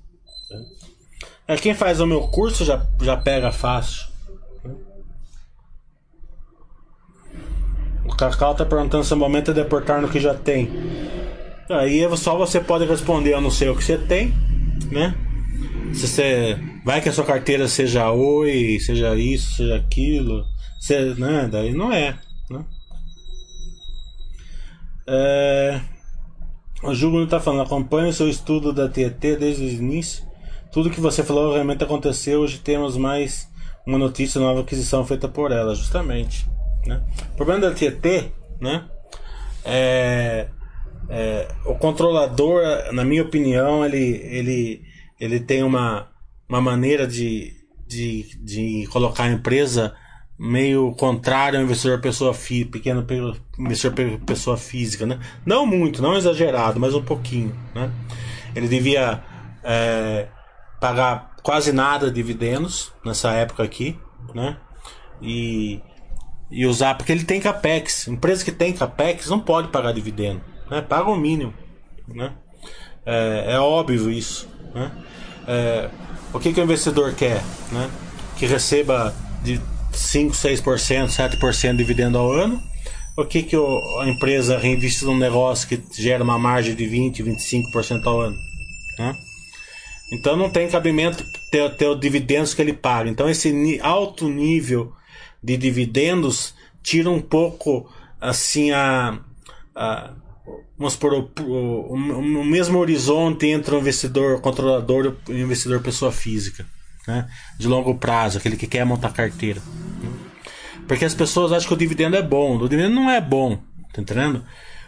É, quem faz o meu curso já, já pega fácil. O Cacau tá perguntando se é o momento é deportar no que já tem. Aí é só você pode responder, eu não sei o que você tem, né? Se você. Vai que a sua carteira seja oi, seja isso, seja aquilo. Você, né? Daí não é. Né? É. O Júlio está falando, acompanhe o seu estudo da TET desde o início. Tudo que você falou realmente aconteceu. Hoje temos mais uma notícia, nova aquisição feita por ela, justamente. Né? O problema da TET, né? É, é, o controlador, na minha opinião, ele, ele, ele tem uma, uma maneira de, de, de colocar a empresa meio contrário ao investidor pessoa fí pequeno investidor pessoa física, né? Não muito, não exagerado, mas um pouquinho, né? Ele devia é, pagar quase nada de dividendos nessa época aqui, né? E, e usar porque ele tem capex. Empresa que tem capex não pode pagar dividendo, né? Paga o mínimo, né? É, é óbvio isso, né? É, o que, que o investidor quer, né? Que receba de 5, 6%, 7% de dividendo ao ano? O que, que o, a empresa reinveste num negócio que gera uma margem de 20, 25% ao ano? Né? Então não tem cabimento ter, ter os dividendos que ele paga. Então esse alto nível de dividendos tira um pouco assim a, a vamos por o, o, o, mesmo horizonte entre o investidor controlador e o investidor pessoa física né? de longo prazo, aquele que quer montar carteira. Porque as pessoas acham que o dividendo é bom. O dividendo não é bom, tá entendendo?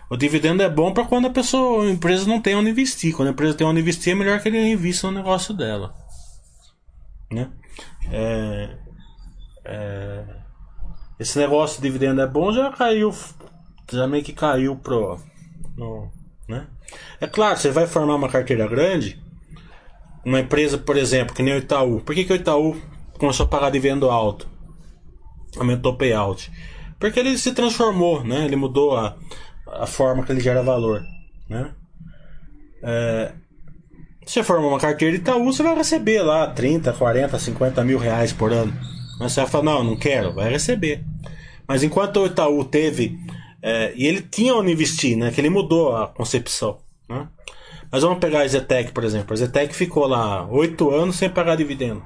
O dividendo é bom para quando a pessoa, a empresa não tem onde investir. Quando a empresa tem onde investir, é melhor que ele invista no negócio dela. Né? É, é, esse negócio de dividendo é bom já caiu, já meio que caiu pro. No, né? É claro, você vai formar uma carteira grande, uma empresa, por exemplo, que nem o Itaú. Por que, que o Itaú começou a pagar dividendo alto? Aumentou o payout. Porque ele se transformou, né? Ele mudou a, a forma que ele gera valor, né? É, se você formar uma carteira de Itaú, você vai receber lá 30, 40, 50 mil reais por ano. Mas você vai falar, não, não quero, vai receber. Mas enquanto o Itaú teve. É, e ele tinha onde investir, né? Que ele mudou a concepção. Né? Mas vamos pegar a Zetec, por exemplo. A Zetec ficou lá oito anos sem pagar dividendo.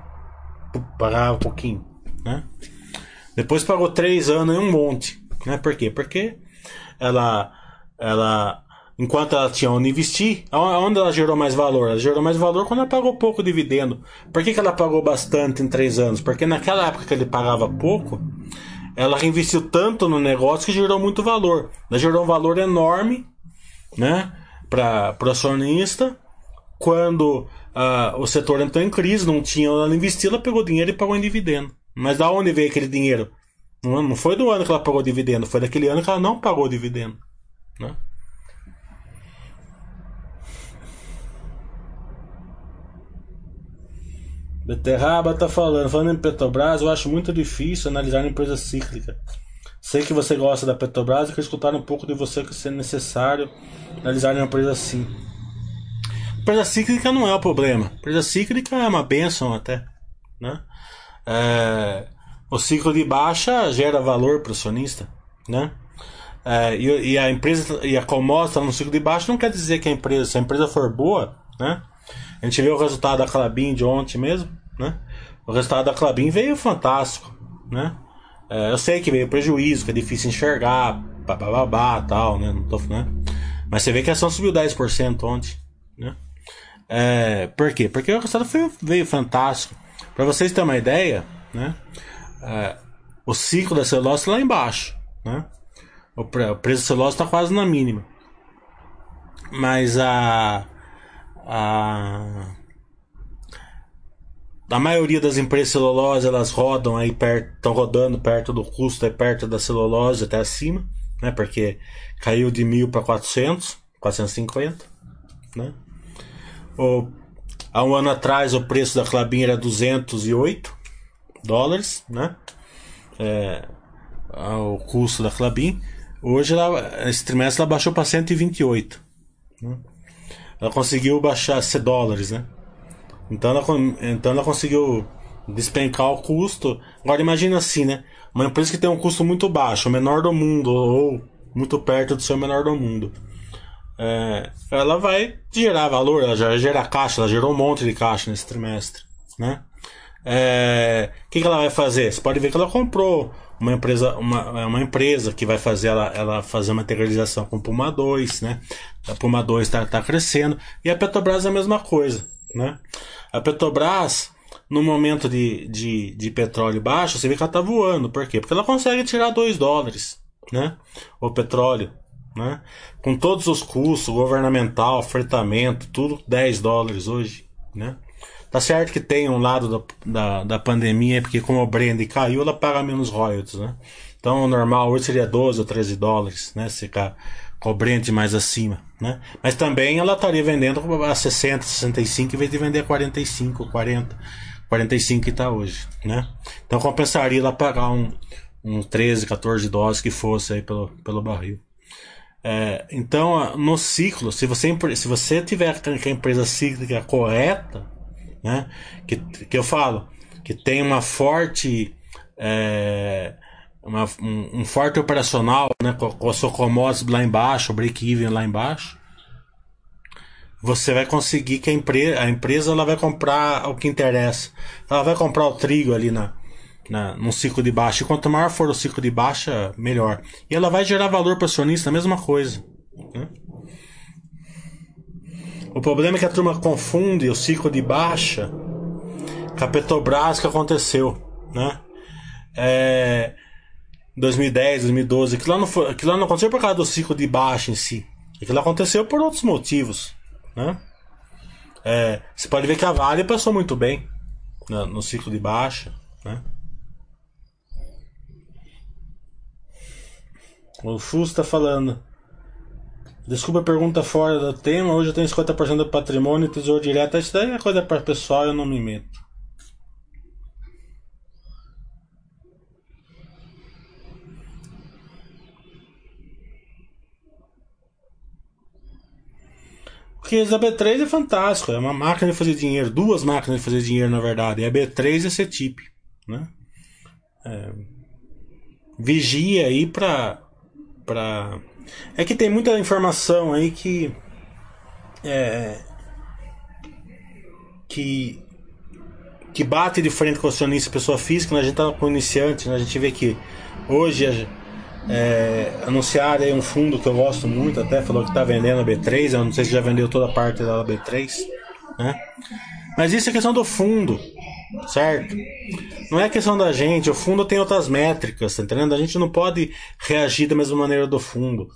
Pagava um pouquinho, né? Depois pagou três anos e um monte. Né? Por quê? Porque ela, ela enquanto ela tinha onde investir, onde ela gerou mais valor? Ela gerou mais valor quando ela pagou pouco dividendo. Por que, que ela pagou bastante em três anos? Porque naquela época que ele pagava pouco, ela reinvestiu tanto no negócio que gerou muito valor. Ela gerou um valor enorme né, para o acionista. Quando uh, o setor entrou em crise, não tinha onde investir, ela pegou dinheiro e pagou em dividendo. Mas da onde veio aquele dinheiro? Não foi do ano que ela pagou dividendo, foi daquele ano que ela não pagou dividendo. Né? Beterraba tá falando, falando em Petrobras, eu acho muito difícil analisar uma empresa cíclica. Sei que você gosta da Petrobras e quero escutar um pouco de você que se necessário analisar uma empresa assim. Empresa cíclica não é o problema. Empresa cíclica é uma benção até, né? É, o ciclo de baixa gera valor para o acionista, né? É, e, e, a empresa e a commodity no ciclo de baixa não quer dizer que a empresa, se a empresa for boa, né? A gente viu o resultado da Clabin de ontem mesmo, né? O resultado da Clabin veio fantástico, né? É, eu sei que veio prejuízo, que é difícil enxergar, bababá, tal, né? Não tô, né? Mas você vê que a ação subiu 10% ontem, né? É, por quê? Porque o resultado foi, veio fantástico. Para vocês terem uma ideia, né? É, o ciclo da celulose tá lá embaixo, né? O preço da celulose está quase na mínima. Mas a a a maioria das empresas celulose elas rodam aí perto, estão rodando perto do custo, é perto da celulose até acima, né? Porque caiu de mil para 400, 450, né? O, há um ano atrás o preço da Clabin era 208 dólares, né? É, o custo da Clabin. Hoje, ela, esse trimestre, ela baixou para 128. Né? Ela conseguiu baixar C dólares, né? Então ela, então ela conseguiu despencar o custo. Agora imagina assim, né? Uma empresa que tem um custo muito baixo, o menor do mundo, ou muito perto do seu menor do mundo. É, ela vai gerar valor, ela já gera caixa, ela gerou um monte de caixa nesse trimestre, né? É, o que, que ela vai fazer? Você pode ver que ela comprou uma empresa, uma, é uma empresa que vai fazer ela, ela fazer materialização com Puma 2, né? A Puma 2 está tá crescendo. E a Petrobras é a mesma coisa, né? A Petrobras, no momento de, de, de petróleo baixo, você vê que ela está voando. Por quê? Porque ela consegue tirar 2 dólares, né? O petróleo, né? Com todos os custos, governamental, fretamento, tudo 10 dólares hoje, né? Tá certo que tem um lado da, da, da pandemia, porque como o Brand caiu, ela paga menos royalties, né? Então o normal hoje seria 12 ou 13 dólares, né? Se ficar com o Brent mais acima, né? Mas também ela estaria vendendo a 60, 65 em vez de vender a 45, 40, 45 que está hoje, né? Então compensaria ela pagar um, um 13, 14 dólares que fosse aí pelo, pelo barril. É, então, no ciclo, se você, se você tiver com a empresa cíclica correta, né? Que, que eu falo que tem uma forte é, uma, um, um, forte operacional, né? Com, com a sua lá embaixo, o break-even lá embaixo, você vai conseguir que a empresa, a empresa ela vai comprar o que interessa. Ela vai comprar o trigo ali na, na, ciclo de baixa. E quanto maior for o ciclo de baixa, melhor. E ela vai gerar valor para o acionista, a mesma coisa. Né? O problema é que a turma confunde o ciclo de baixa com a Petrobras que aconteceu, né? É, 2010, 2012, aquilo lá, não foi, aquilo lá não aconteceu por causa do ciclo de baixa em si. Aquilo aconteceu por outros motivos, né? É, você pode ver que a Vale passou muito bem né, no ciclo de baixa, né? O Fus está falando. Desculpa a pergunta fora do tema. Hoje eu tenho 50% do patrimônio, tesouro direto. Isso daí é coisa para pessoal, eu não me meto. Porque a B3 é fantástico, é uma máquina de fazer dinheiro, duas máquinas de fazer dinheiro na verdade. E a B3 é CETIP, né? É, vigia aí pra, pra é que tem muita informação aí que. É, que. Que bate de frente com o acionista pessoa física, né? a gente tá com iniciante, né? a gente vê que hoje é, anunciaram um fundo que eu gosto muito, até falou que tá vendendo a B3, eu não sei se já vendeu toda a parte da B3, né? Mas isso é questão do fundo, certo? Não é questão da gente, o fundo tem outras métricas, tá entendendo? A gente não pode reagir da mesma maneira do fundo.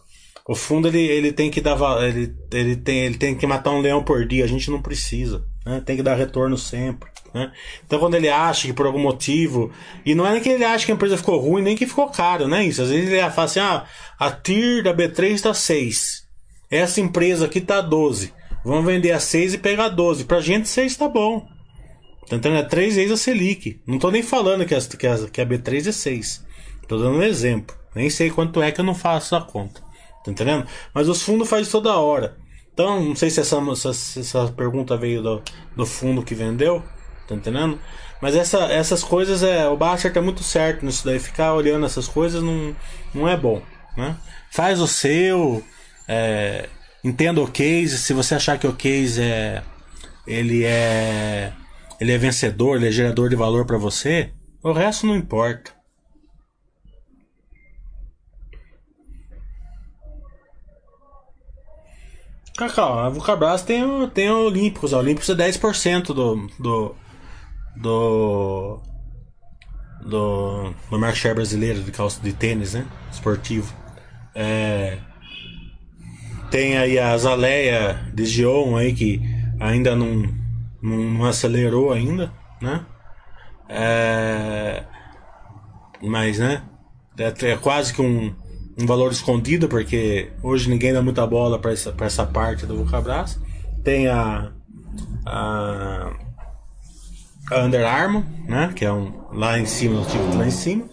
O fundo ele, ele tem que dar ele, ele, tem, ele tem que matar um leão por dia, a gente não precisa, né? Tem que dar retorno sempre. Né? Então quando ele acha que por algum motivo, e não é nem que ele acha que a empresa ficou ruim, nem que ficou caro, né? Isso. Às vezes ele fala assim, ah, a TIR da B3 está 6. Essa empresa aqui está 12. Vamos vender a 6 e pegar 12. Pra gente 6 tá bom. Tá entendendo? É 3 vezes a Selic. Não tô nem falando que a, que que a B3 é 6. Tô dando um exemplo. Nem sei quanto é que eu não faço a conta. Tá entendendo? Mas os fundos faz toda hora. Então, não sei se essa, se essa pergunta veio do, do fundo que vendeu. Tá entendendo? Mas essa, essas coisas é. O Bachert é muito certo nisso daí. Ficar olhando essas coisas não, não é bom. Né? Faz o seu. É, entenda o case. Se você achar que o case é. Ele é. Ele é vencedor, ele é gerador de valor para você. O resto não importa. Cacau, a Vulcabras tem, tem o Olímpicos. O Olímpicos é 10% do, do, do do, do market share brasileiro de calça de tênis, né? Esportivo. É, tem aí a Zaleia de Gion aí que ainda não, não, não acelerou ainda, né? É, mas, né? É, é, quase que um, um valor escondido porque hoje ninguém dá muita bola para essa, essa parte do Vulcabras. Tem a, a a Under Armour, né? Que é um lá em cima, no tipo lá em cima.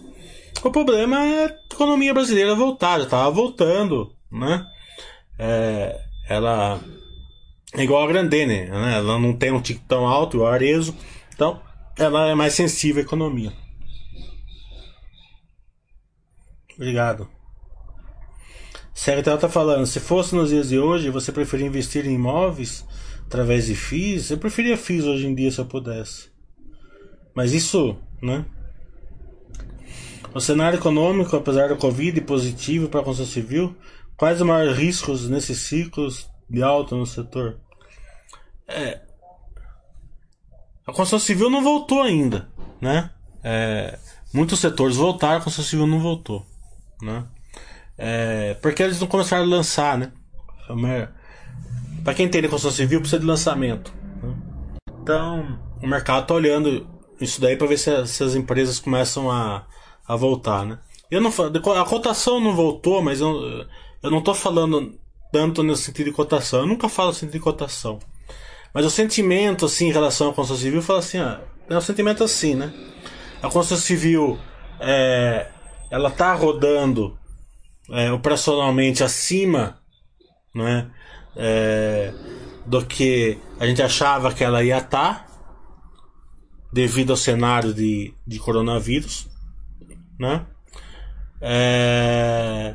O problema é a economia brasileira voltar, já estava voltando, né? É, ela é igual a Grandene, né? Ela não tem um tico tão alto, o Arezo, então ela é mais sensível à economia. Obrigado. Secretário está falando, se fosse nos dias de hoje, você preferia investir em imóveis através de FIIs? Eu preferia FIIs hoje em dia se eu pudesse. Mas isso, né? O cenário econômico, apesar da Covid, positivo para a construção civil, quais os maiores riscos nesses ciclos de alta no setor? É, a construção civil não voltou ainda, né? É, muitos setores voltaram, a construção civil não voltou, né? É, porque eles não começaram a lançar, né? Para quem entende construção civil, precisa de lançamento. Né? Então, o mercado está olhando isso daí para ver se, se, as empresas começam a, a voltar, né? Eu não a cotação não voltou, mas eu, eu não tô falando tanto no sentido de cotação. Eu nunca falo sentido de cotação. Mas o sentimento assim em relação à construção civil, fala assim, ah, é um sentimento assim, né? A construção civil é, ela tá rodando é, operacionalmente acima, né? É, do que a gente achava que ela ia estar. Tá, devido ao cenário de, de coronavírus, né? É...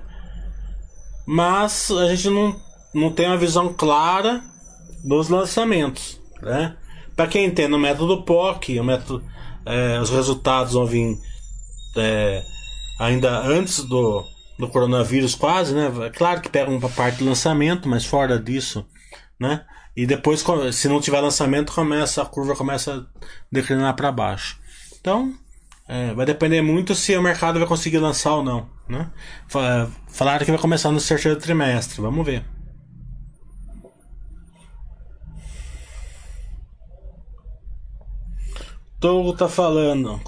Mas a gente não, não tem uma visão clara dos lançamentos, né? Para quem entende o método POC, o método, é, os resultados vão vir é, ainda antes do, do coronavírus quase, né? É claro que pega uma parte do lançamento, mas fora disso, né? E depois, se não tiver lançamento, começa a curva começa a declinar para baixo. Então, é, vai depender muito se o mercado vai conseguir lançar ou não. Né? Falaram que vai começar no terceiro trimestre. Vamos ver. Togo tá falando.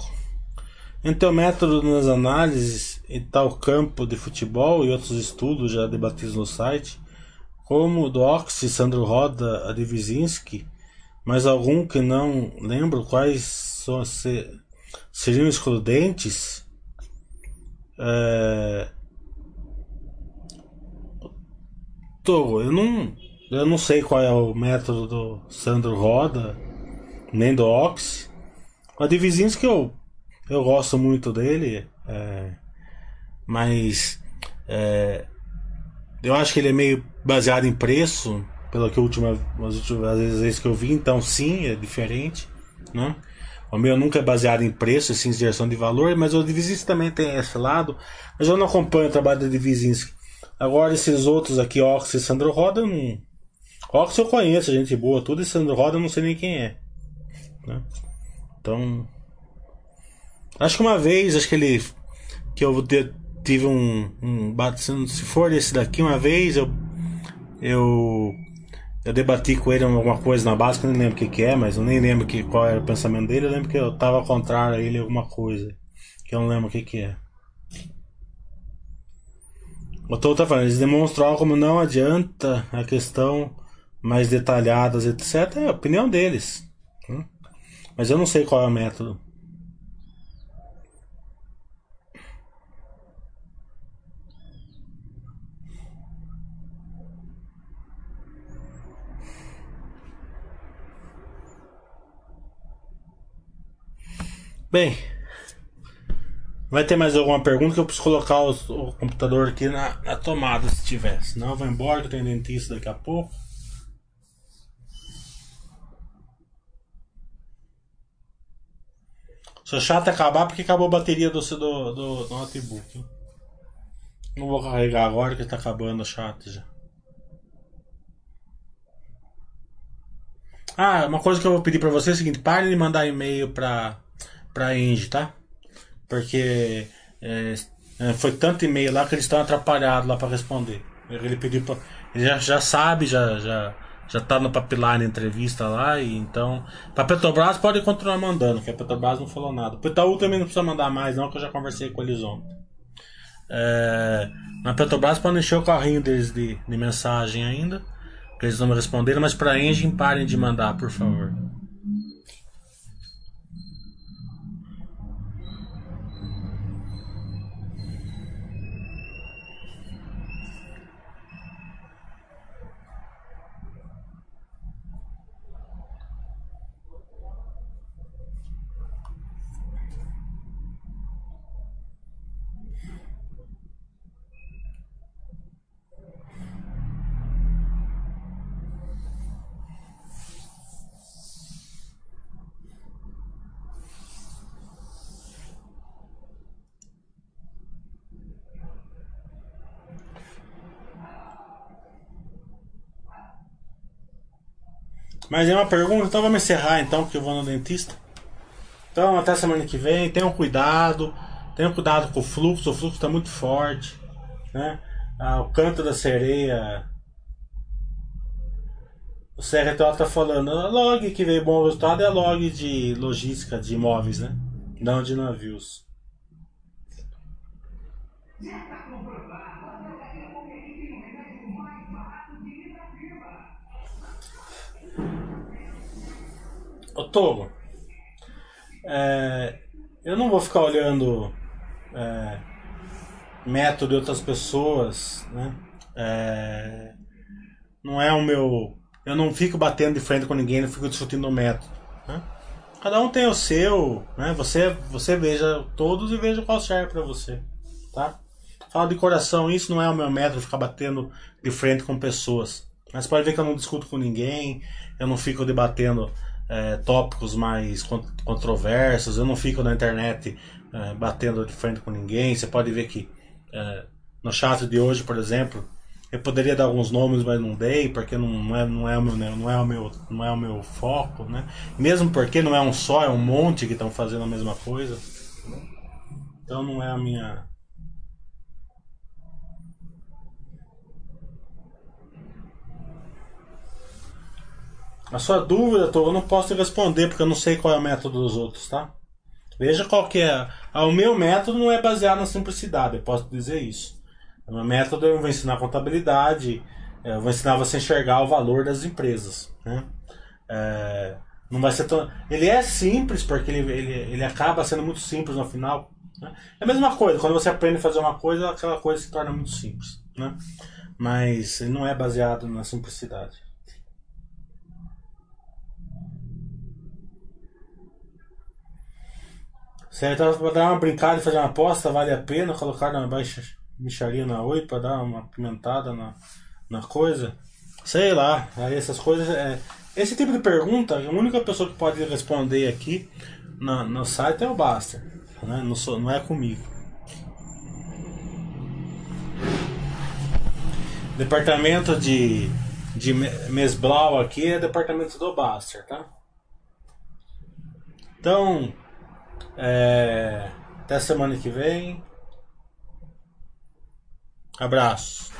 Entre o método nas análises e tal campo de futebol e outros estudos já debatidos no site, como Doxy, Sandro Roda, Adivizinski, mas algum que não lembro quais são, se, seriam excludentes. É... Tô, eu não, eu não sei qual é o método do Sandro Roda, nem do Ox. O Adivizinski eu, eu gosto muito dele, é, mas é, eu acho que ele é meio baseado em preço, pelo que última, as últimas vezes que eu vi, então sim, é diferente, né? O meu nunca é baseado em preço, sim, geração de valor, mas o Divisinski também tem esse lado. Mas eu não acompanho o trabalho do Divisinski. Agora, esses outros aqui, Ox e Sandro Roda, eu não. Ox eu conheço, gente boa, tudo. E Sandro Roda eu não sei nem quem é. Né? Então. Acho que uma vez, acho que ele. Que eu tive um. um se for esse daqui, uma vez eu. Eu eu debati com ele alguma coisa na base, que eu nem lembro o que, que é, mas eu nem lembro que, qual era o pensamento dele. Eu lembro que eu tava contrário a ele alguma coisa. Que eu não lembro o que, que é. O Tô tá falando, eles demonstraram como não adianta a questão mais detalhadas, etc. É a opinião deles. Hum? Mas eu não sei qual é o método. Bem, vai ter mais alguma pergunta que eu preciso colocar os, o computador aqui na, na tomada se tiver. Senão eu vou embora que eu tenho dentista daqui a pouco. Sou chato acabar porque acabou a bateria do, do, do, notebook. Não vou carregar agora que está acabando o chat já. Ah, uma coisa que eu vou pedir para você é o seguinte: pare de mandar e-mail para pra Engie, tá? Porque é, é, foi tanto e-mail lá que eles estão atrapalhados lá para responder. Ele pediu pra, ele já, já sabe, já, já, já tá no papilar na entrevista lá, e então. Pra Petrobras pode continuar mandando, que a Petrobras não falou nada. Pro Itaú também não precisa mandar mais, não, que eu já conversei com eles ontem. É, na Petrobras pode encher o carrinho deles de, de mensagem ainda, que eles não me responderam, mas pra Engine parem de mandar, por favor. Mas é uma pergunta, então vamos encerrar então, porque eu vou no dentista. Então até semana que vem, tenham cuidado, tenham cuidado com o fluxo, o fluxo está muito forte. Né? Ah, o canto da sereia. O CRTO está falando, a log que veio bom resultado é a log de logística de imóveis, né? Não de navios. Ô Togo, é, eu não vou ficar olhando é, método de outras pessoas, né? É, não é o meu. Eu não fico batendo de frente com ninguém, não fico discutindo o método. Né? Cada um tem o seu, né? Você, você veja todos e veja qual serve para você, tá? Fala de coração, isso não é o meu método, ficar batendo de frente com pessoas. Mas pode ver que eu não discuto com ninguém, eu não fico debatendo é, tópicos mais controversos, eu não fico na internet é, batendo de frente com ninguém. Você pode ver que é, no chat de hoje, por exemplo, eu poderia dar alguns nomes, mas não dei, porque não, é, não, é, o meu, não, é, o meu, não é o meu foco, né? Mesmo porque não é um só, é um monte que estão fazendo a mesma coisa. Então não é a minha A sua dúvida, eu não posso responder porque eu não sei qual é o método dos outros, tá? Veja qual que é. Ah, o meu método não é baseado na simplicidade, eu posso dizer isso. O meu método eu vou ensinar contabilidade, é, eu vou ensinar você a enxergar o valor das empresas. Né? É, não vai ser tão... Ele é simples porque ele, ele, ele acaba sendo muito simples no final. Né? É a mesma coisa, quando você aprende a fazer uma coisa, aquela coisa se torna muito simples. Né? Mas ele não é baseado na simplicidade. Certo, para dar uma brincada e fazer uma aposta, vale a pena colocar na baixa micharia na 8 para dar uma pimentada na, na coisa? Sei lá, aí essas coisas é, Esse tipo de pergunta, a única pessoa que pode responder aqui no, no site é o Baster. Né? Não, sou, não é comigo. Departamento de, de Mesblau aqui é departamento do Baster, tá? Então, é, até semana que vem. Abraço.